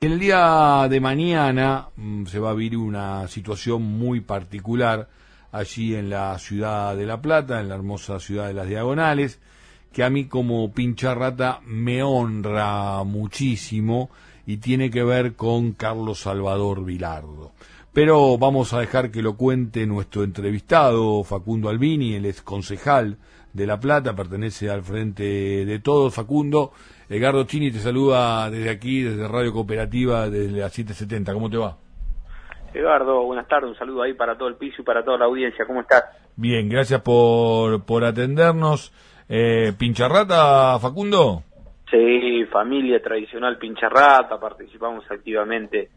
El día de mañana mm, se va a vivir una situación muy particular allí en la ciudad de La Plata, en la hermosa ciudad de las Diagonales, que a mí como pincha rata me honra muchísimo y tiene que ver con Carlos Salvador Vilardo. Pero vamos a dejar que lo cuente nuestro entrevistado, Facundo Albini, el ex concejal de La Plata, pertenece al Frente de Todos. Facundo, Edgardo Chini te saluda desde aquí, desde Radio Cooperativa, desde la 770. ¿Cómo te va? Eduardo, buenas tardes, un saludo ahí para todo el piso y para toda la audiencia. ¿Cómo estás? Bien, gracias por, por atendernos. Eh, ¿Pincharrata, Facundo? Sí, familia tradicional Pincharrata, participamos activamente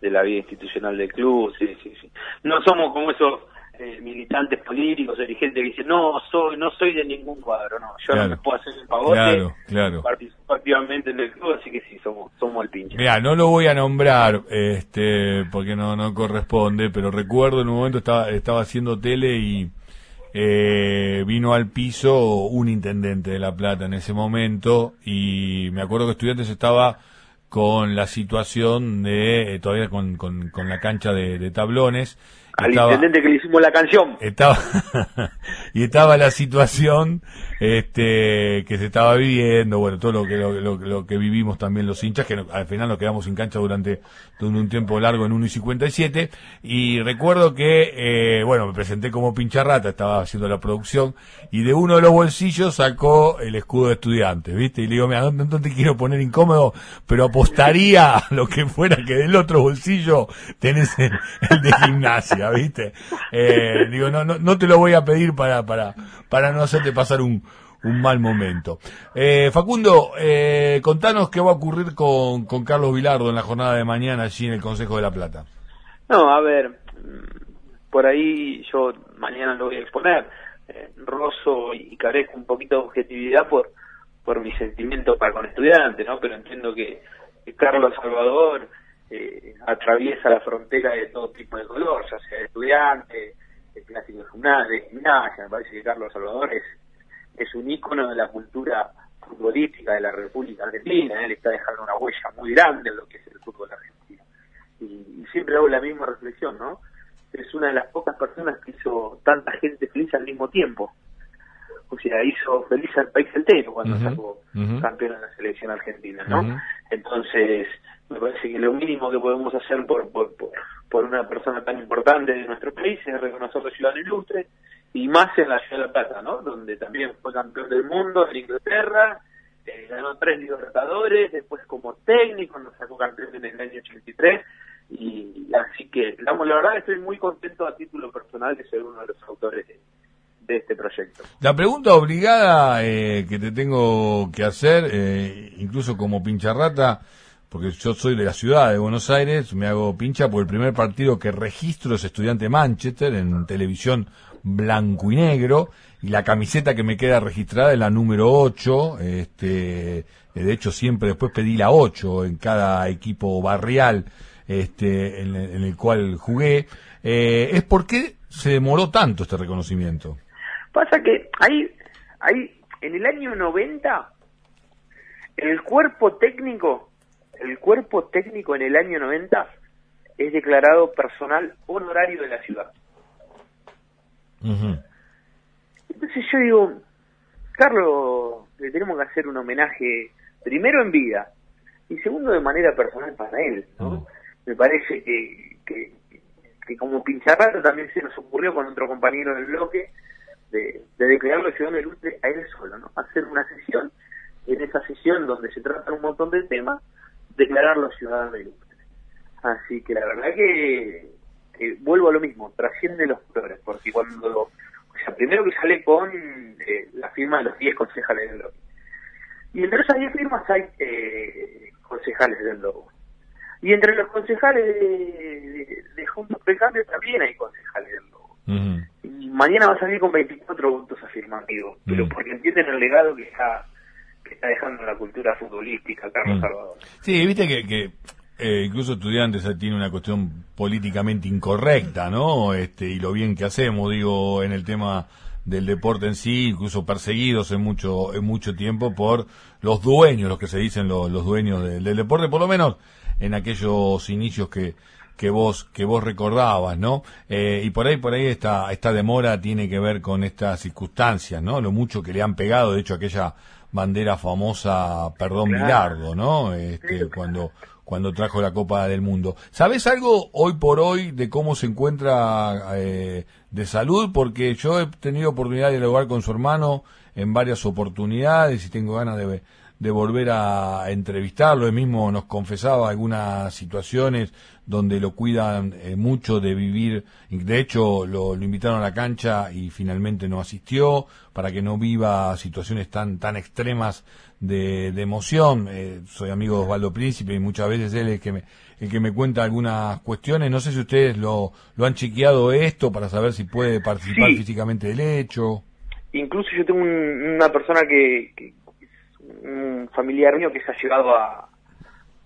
de la vida institucional del club, sí, sí, sí. No somos como esos eh, militantes políticos, dirigentes que dicen, no, soy no soy de ningún cuadro, no, yo no me puedo hacer el pavote, claro, claro. participo activamente en el club, así que sí, somos, somos el pinche. Mira, no lo voy a nombrar, este, porque no, no corresponde, pero recuerdo en un momento estaba, estaba haciendo tele y eh, vino al piso un intendente de La Plata en ese momento y me acuerdo que Estudiantes estaba con la situación de, eh, todavía con, con, con, la cancha de, de tablones. Al intendente que le hicimos la canción. Estaba, y estaba la situación este que se estaba viviendo, bueno, todo lo que lo, lo, que vivimos también los hinchas, que al final nos quedamos sin cancha durante, un tiempo largo en 1 y 57, y recuerdo que, eh, bueno, me presenté como pincharrata, estaba haciendo la producción, y de uno de los bolsillos sacó el escudo de estudiante, ¿viste? Y le digo, mira, no, no te quiero poner incómodo, pero apostaría a lo que fuera que del otro bolsillo tenés el, el de gimnasia, ¿viste? Eh, digo, no, no, no te lo voy a pedir para, para, para no hacerte pasar un, un mal momento. Eh, Facundo, eh, contanos qué va a ocurrir con, con Carlos Vilardo en la jornada de mañana allí en el Consejo de la Plata. No, a ver, por ahí yo mañana lo voy a exponer. Eh, y carezco un poquito de objetividad por, por mi sentimiento para con estudiantes, ¿no? Pero entiendo que, Carlos Salvador eh, atraviesa la frontera de todo tipo de color, ya sea de estudiante, clásico de gimnasia, me parece que Carlos Salvador es es un ícono de la cultura futbolística de la República Argentina, él está dejando una huella muy grande en lo que es el fútbol argentino. Y, siempre hago la misma reflexión, ¿no? Es una de las pocas personas que hizo tanta gente feliz al mismo tiempo. O sea, hizo feliz al país entero cuando sacó campeón en la selección argentina, ¿no? Entonces, me parece que lo mínimo que podemos hacer por, por, por, una persona tan importante de nuestro país es reconocer la ciudad ilustre, y más en la ciudad de La Plata, ¿no? Donde también fue campeón del mundo en Inglaterra, eh, ganó tres libertadores, después como técnico nos sacó campeón en el año 83 y así que la, la verdad estoy muy contento a título personal de ser uno de los autores de, este proyecto. La pregunta obligada eh, que te tengo que hacer, eh, incluso como pincharrata, porque yo soy de la ciudad de Buenos Aires, me hago pincha por el primer partido que registro es Estudiante Manchester en televisión blanco y negro y la camiseta que me queda registrada es la número 8, este, de hecho siempre después pedí la 8 en cada equipo barrial este, en, el cual jugué, eh, es por qué se demoró tanto este reconocimiento. Pasa que ahí, ahí en el año 90, el cuerpo técnico el cuerpo técnico en el año 90 es declarado personal honorario de la ciudad. Entonces yo digo, Carlos, le tenemos que hacer un homenaje primero en vida y segundo de manera personal para él. Me parece que, que, que como pincharrato también se nos ocurrió con otro compañero del bloque de, de declararlo ciudadano ilustre a él solo, ¿no? Hacer una sesión, en esa sesión donde se tratan un montón de temas, declararlo ciudadano ilustre. Así que la verdad que, vuelvo a lo mismo, trasciende los flores, porque cuando, o sea, primero que sale con eh, la firma de los 10 concejales del Lobo. Y entre esas 10 firmas hay eh, concejales del Lobo. Y entre los concejales de, de, Juntos por Cambio también hay concejales del Lobo. Mañana va a salir con 24 votos afirmativos, pero porque entienden el legado que está está dejando la cultura futbolística Carlos mm. Salvador. Sí, viste que, eh, incluso estudiantes tiene una cuestión políticamente incorrecta, ¿no? Este, y lo bien que hacemos, digo, en el tema del deporte en sí, incluso perseguidos en mucho, en mucho tiempo por los dueños, los que se dicen los, dueños del deporte, por lo menos en aquellos inicios que, que vos que vos recordabas, ¿no? Eh, y por ahí por ahí esta esta demora tiene que ver con estas circunstancias, ¿no? Lo mucho que le han pegado, de hecho aquella bandera famosa, perdón, Milardo, ¿no? Este, cuando cuando trajo la Copa del Mundo. ¿Sabes algo hoy por hoy de cómo se encuentra eh, de salud? Porque yo he tenido oportunidad de dialogar con su hermano en varias oportunidades y tengo ganas de, de volver a entrevistarlo. Él mismo nos confesaba algunas situaciones donde lo cuidan eh, mucho de vivir. De hecho, lo, invitaron a la cancha y finalmente no asistió para que no viva situaciones tan, tan extremas de, emoción. Eh, soy amigo de Osvaldo Príncipe y muchas veces él es el que me, el que me cuenta algunas cuestiones. No sé si ustedes lo, lo han chequeado esto para saber si puede participar físicamente del hecho. Incluso yo tengo una persona que un familiar mío que se ha llevado a,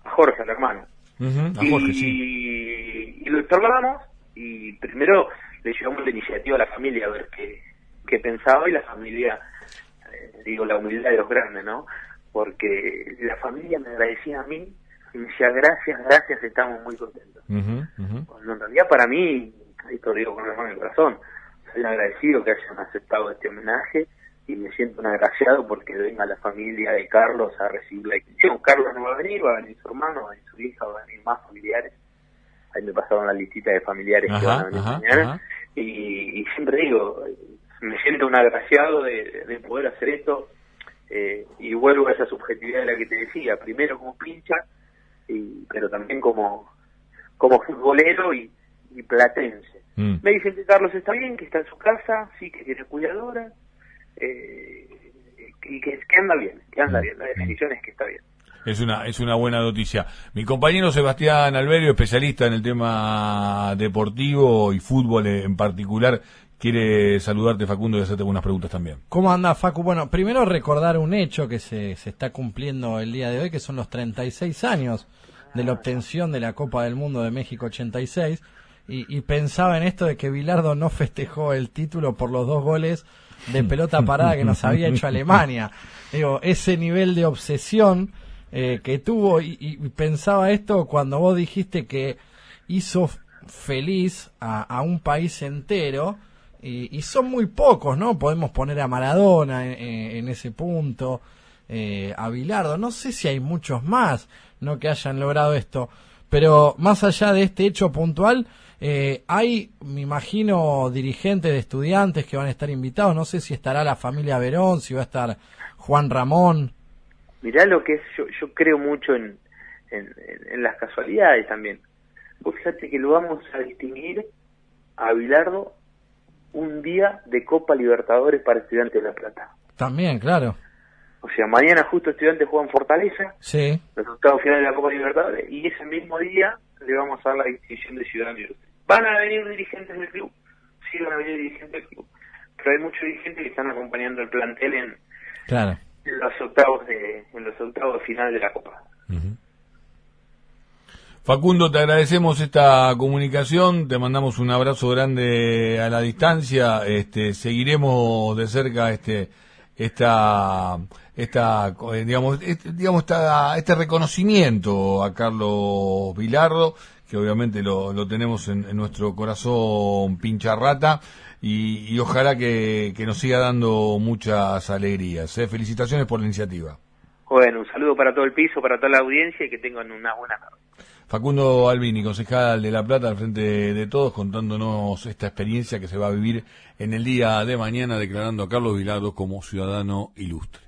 Jorge, al hermano. y, lo charlamos y primero le llevamos la iniciativa a la familia a ver qué, qué pensaba y la familia, eh, digo, la humildad de los grandes, ¿no? Porque la familia me agradecía a mí y me decía gracias, gracias, estamos muy contentos. Cuando en realidad para mí, esto lo digo con la mano en el corazón, soy agradecido que hayan aceptado este homenaje y me siento un agraciado porque venga la familia de Carlos a recibir la distinción. Carlos no va a venir, va a venir su hermano, va a venir su hija, va a venir más familiares. Ahí me pasaron la listita de familiares que van a venir mañana. Y, siempre digo, me siento un agraciado de, poder hacer esto. Eh, y vuelvo a esa subjetividad de la que te decía, primero como pincha, y, pero también como, como futbolero y, platense. Mm. Me dicen que Carlos está bien, que está en su casa, sí, que tiene cuidadora, eh, y que, anda bien, que anda mm. bien. La definición es que está bien. Es una, es una buena noticia. Mi compañero Sebastián Alberio, especialista en el tema deportivo y fútbol en particular, quiere saludarte, Facundo, y hacerte algunas preguntas también. ¿Cómo anda, Facu? Bueno, primero recordar un hecho que se, se está cumpliendo el día de hoy, que son los 36 años de la obtención de la Copa del Mundo de México 86. Y, y pensaba en esto de que Bilardo no festejó el título por los dos goles de pelota parada que nos había hecho Alemania. Digo, ese nivel de obsesión eh, que tuvo y, pensaba esto cuando vos dijiste que hizo feliz a, un país entero y, son muy pocos, ¿no? Podemos poner a Maradona en, ese punto, eh, a Bilardo, no sé si hay muchos más, ¿no? Que hayan logrado esto, pero más allá de este hecho puntual, eh, hay, me imagino, dirigentes de estudiantes que van a estar invitados. No sé si estará la familia Verón, si va a estar Juan Ramón. Mirá lo que es, yo, yo creo mucho en, en, las casualidades también. Vos fíjate que lo vamos a distinguir a Bilardo un día de Copa Libertadores para Estudiantes de La Plata. También, claro. O sea, mañana justo Estudiantes juegan Fortaleza, sí. los octavos finales de la Copa Libertadores, y ese mismo día le vamos a dar la distinción de ciudadano Van a venir dirigentes del club, sí van a venir dirigentes del club, pero hay muchos dirigentes que están acompañando el plantel en, claro. los octavos de en los octavos final de la Copa. Facundo, te agradecemos esta comunicación, te mandamos un abrazo grande a la distancia, este, seguiremos de cerca este esta esta digamos este, digamos este reconocimiento a Carlos Vilardo que obviamente lo, lo tenemos en, nuestro corazón pincha rata y, ojalá que, nos siga dando muchas alegrías. ¿eh? Felicitaciones por la iniciativa. Bueno, un saludo para todo el piso, para toda la audiencia y que tengan una buena tarde. Facundo Albini, concejal de La Plata, al frente de todos, contándonos esta experiencia que se va a vivir en el día de mañana, declarando a Carlos Vilardo como ciudadano ilustre.